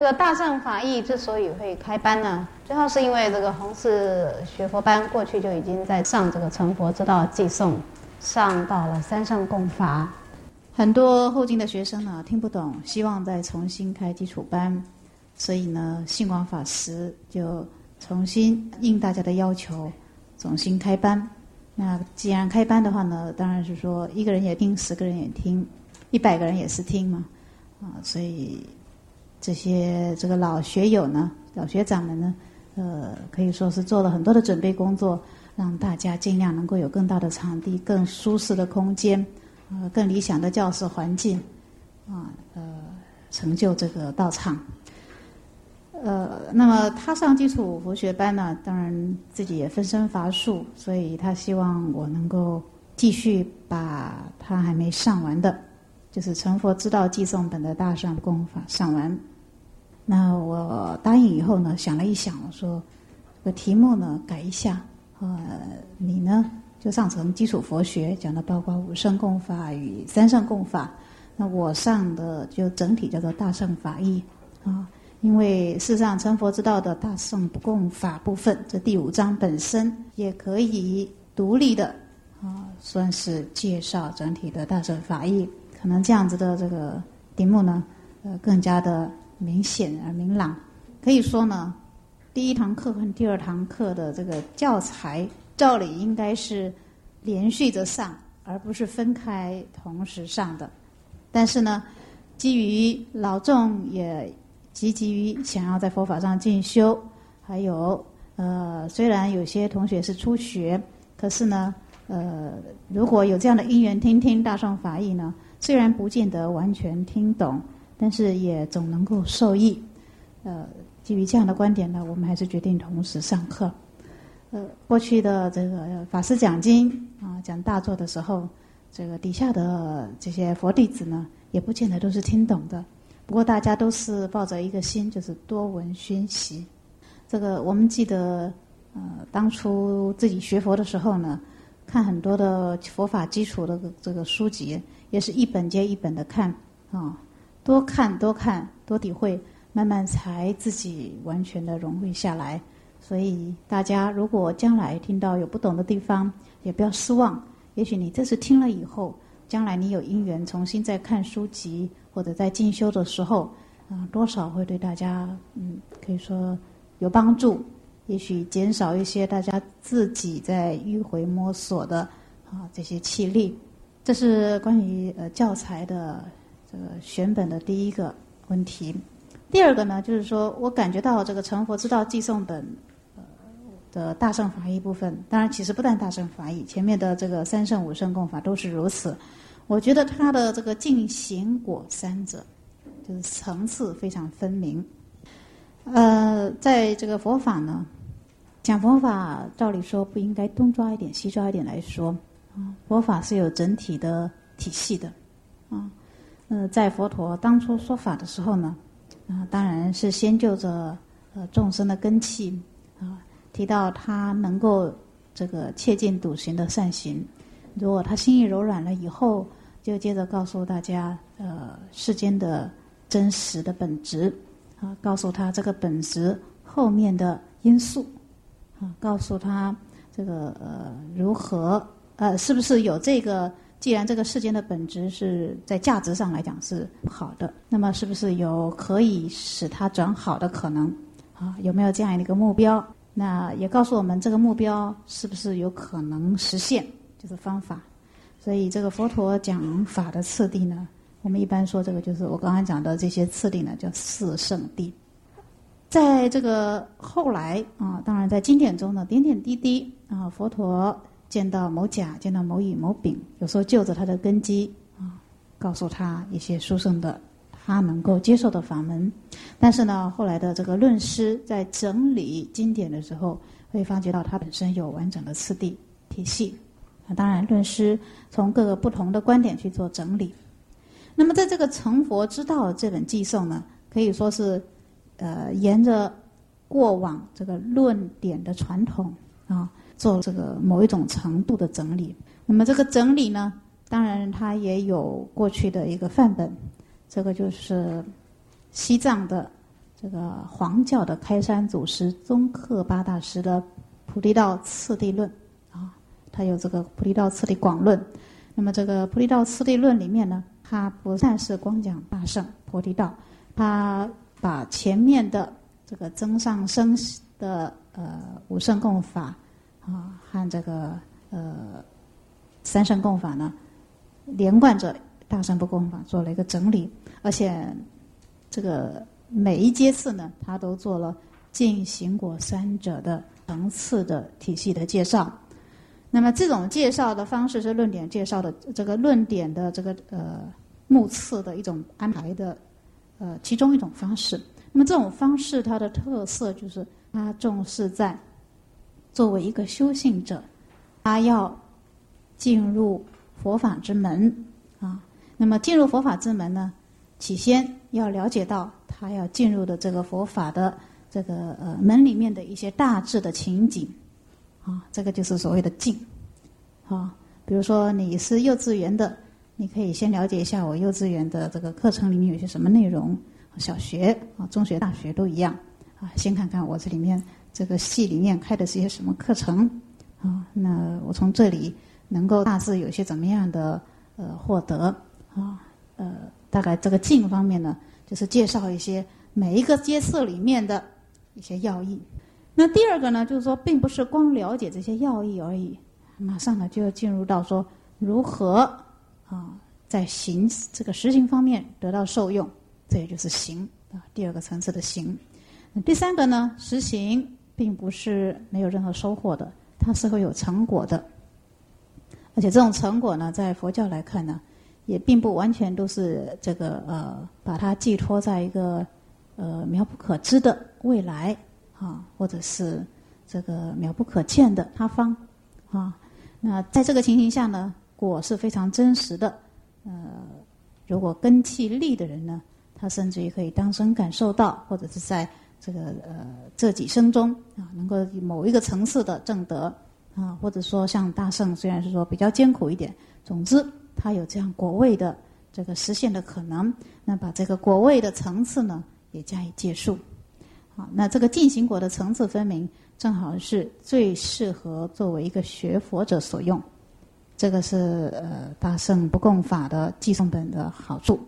这个大乘法义之所以会开班呢，主要是因为这个弘誓学佛班过去就已经在上这个成佛之道寄诵，上到了三圣共法，很多后进的学生呢听不懂，希望再重新开基础班，所以呢，信广法师就重新应大家的要求，重新开班。那既然开班的话呢，当然是说一个人也听，十个人也听，一百个人也是听嘛，啊，所以。这些这个老学友呢，老学长们呢，呃，可以说是做了很多的准备工作，让大家尽量能够有更大的场地、更舒适的空间，呃，更理想的教室环境，啊，呃，成就这个道场。呃，那么他上基础佛学班呢，当然自己也分身乏术，所以他希望我能够继续把他还没上完的。就是成佛之道寄送本的大上功法上完，那我答应以后呢，想了一想，我说这个题目呢改一下，呃，你呢就上成基础佛学，讲的包括五圣共法与三圣共法，那我上的就整体叫做大圣法义啊，因为事实上成佛之道的大圣不共法部分，这第五章本身也可以独立的啊，算是介绍整体的大圣法义。可能这样子的这个题目呢，呃，更加的明显而明朗。可以说呢，第一堂课和第二堂课的这个教材，照理应该是连续着上，而不是分开同时上的。但是呢，基于老众也积极于想要在佛法上进修，还有呃，虽然有些同学是初学，可是呢，呃，如果有这样的因缘听听大圣法义呢。虽然不见得完全听懂，但是也总能够受益。呃，基于这样的观点呢，我们还是决定同时上课。呃，过去的这个法师讲经啊，讲大作的时候，这个底下的这些佛弟子呢，也不见得都是听懂的。不过大家都是抱着一个心，就是多闻熏习。这个我们记得，呃，当初自己学佛的时候呢，看很多的佛法基础的这个书籍。也是一本接一本的看啊，多看多看多体会，慢慢才自己完全的融会下来。所以大家如果将来听到有不懂的地方，也不要失望。也许你这次听了以后，将来你有因缘重新再看书籍或者在进修的时候，啊，多少会对大家嗯可以说有帮助。也许减少一些大家自己在迂回摸索的啊这些气力。这是关于呃教材的这个选本的第一个问题。第二个呢，就是说我感觉到这个成佛之道寄送本呃的大圣法义部分，当然其实不但大圣法义，前面的这个三圣五圣共法都是如此。我觉得它的这个进行果三者，就是层次非常分明。呃，在这个佛法呢，讲佛法，照理说不应该东抓一点西抓一点来说。啊佛法是有整体的体系的，啊，呃，在佛陀当初说法的时候呢，啊，当然是先就着呃众生的根器啊，提到他能够这个切近笃行的善行，如果他心意柔软了以后，就接着告诉大家呃世间的真实的本质啊，告诉他这个本质后面的因素啊，告诉他这个呃如何。呃，是不是有这个？既然这个世间的本质是在价值上来讲是好的，那么是不是有可以使它转好的可能？啊，有没有这样一个目标？那也告诉我们这个目标是不是有可能实现？就是方法。所以这个佛陀讲法的次第呢，我们一般说这个就是我刚刚讲的这些次第呢，叫四圣谛。在这个后来啊，当然在经典中呢，点点滴滴啊，佛陀。见到某甲，见到某乙、某丙，有时候就着他的根基啊，告诉他一些殊胜的他能够接受的法门。但是呢，后来的这个论师在整理经典的时候，会发觉到它本身有完整的次第体系。啊，当然，论师从各个不同的观点去做整理。那么，在这个成佛之道这本寄送呢，可以说是呃，沿着过往这个论点的传统啊。做这个某一种程度的整理，那么这个整理呢，当然它也有过去的一个范本，这个就是西藏的这个黄教的开山祖师宗喀巴大师的《菩提道次第论》啊，他有这个《菩提道次第广论》。那么这个《菩提道次第论》里面呢，他不但是光讲大圣菩提道，他把前面的这个增上生的呃五圣共法啊和这个呃三圣共法呢，连贯着大圣不共法做了一个整理，而且这个。每一阶次呢，他都做了进行果三者的层次的体系的介绍。那么这种介绍的方式是论点介绍的这个论点的这个呃目次的一种安排的呃其中一种方式。那么这种方式它的特色就是它重视在作为一个修行者，他要进入佛法之门啊。那么进入佛法之门呢，起先要了解到。他要进入的这个佛法的这个呃门里面的一些大致的情景，啊，这个就是所谓的进，啊，比如说你是幼稚园的，你可以先了解一下我幼稚园的这个课程里面有些什么内容，小学啊、中学、大学都一样，啊，先看看我这里面这个系里面开的是些什么课程，啊，那我从这里能够大致有些怎么样的呃获得，啊，呃，大概这个境方面呢。就是介绍一些每一个阶次里面的一些要义。那第二个呢，就是说，并不是光了解这些要义而已，马上呢就要进入到说如何啊在行这个实行方面得到受用，这也就是行啊第二个层次的行。那第三个呢，实行并不是没有任何收获的，它是会有成果的，而且这种成果呢，在佛教来看呢。也并不完全都是这个呃，把它寄托在一个呃渺不可知的未来啊，或者是这个渺不可见的他方啊。那在这个情形下呢，果是非常真实的。呃，如果根气利的人呢，他甚至于可以当生感受到，或者是在这个呃这几生中啊，能够某一个层次的正德啊，或者说像大圣，虽然是说比较艰苦一点，总之。他有这样果位的这个实现的可能，那把这个果位的层次呢也加以介述。好，那这个进行果的层次分明，正好是最适合作为一个学佛者所用。这个是呃大圣不共法的寄送本的好处。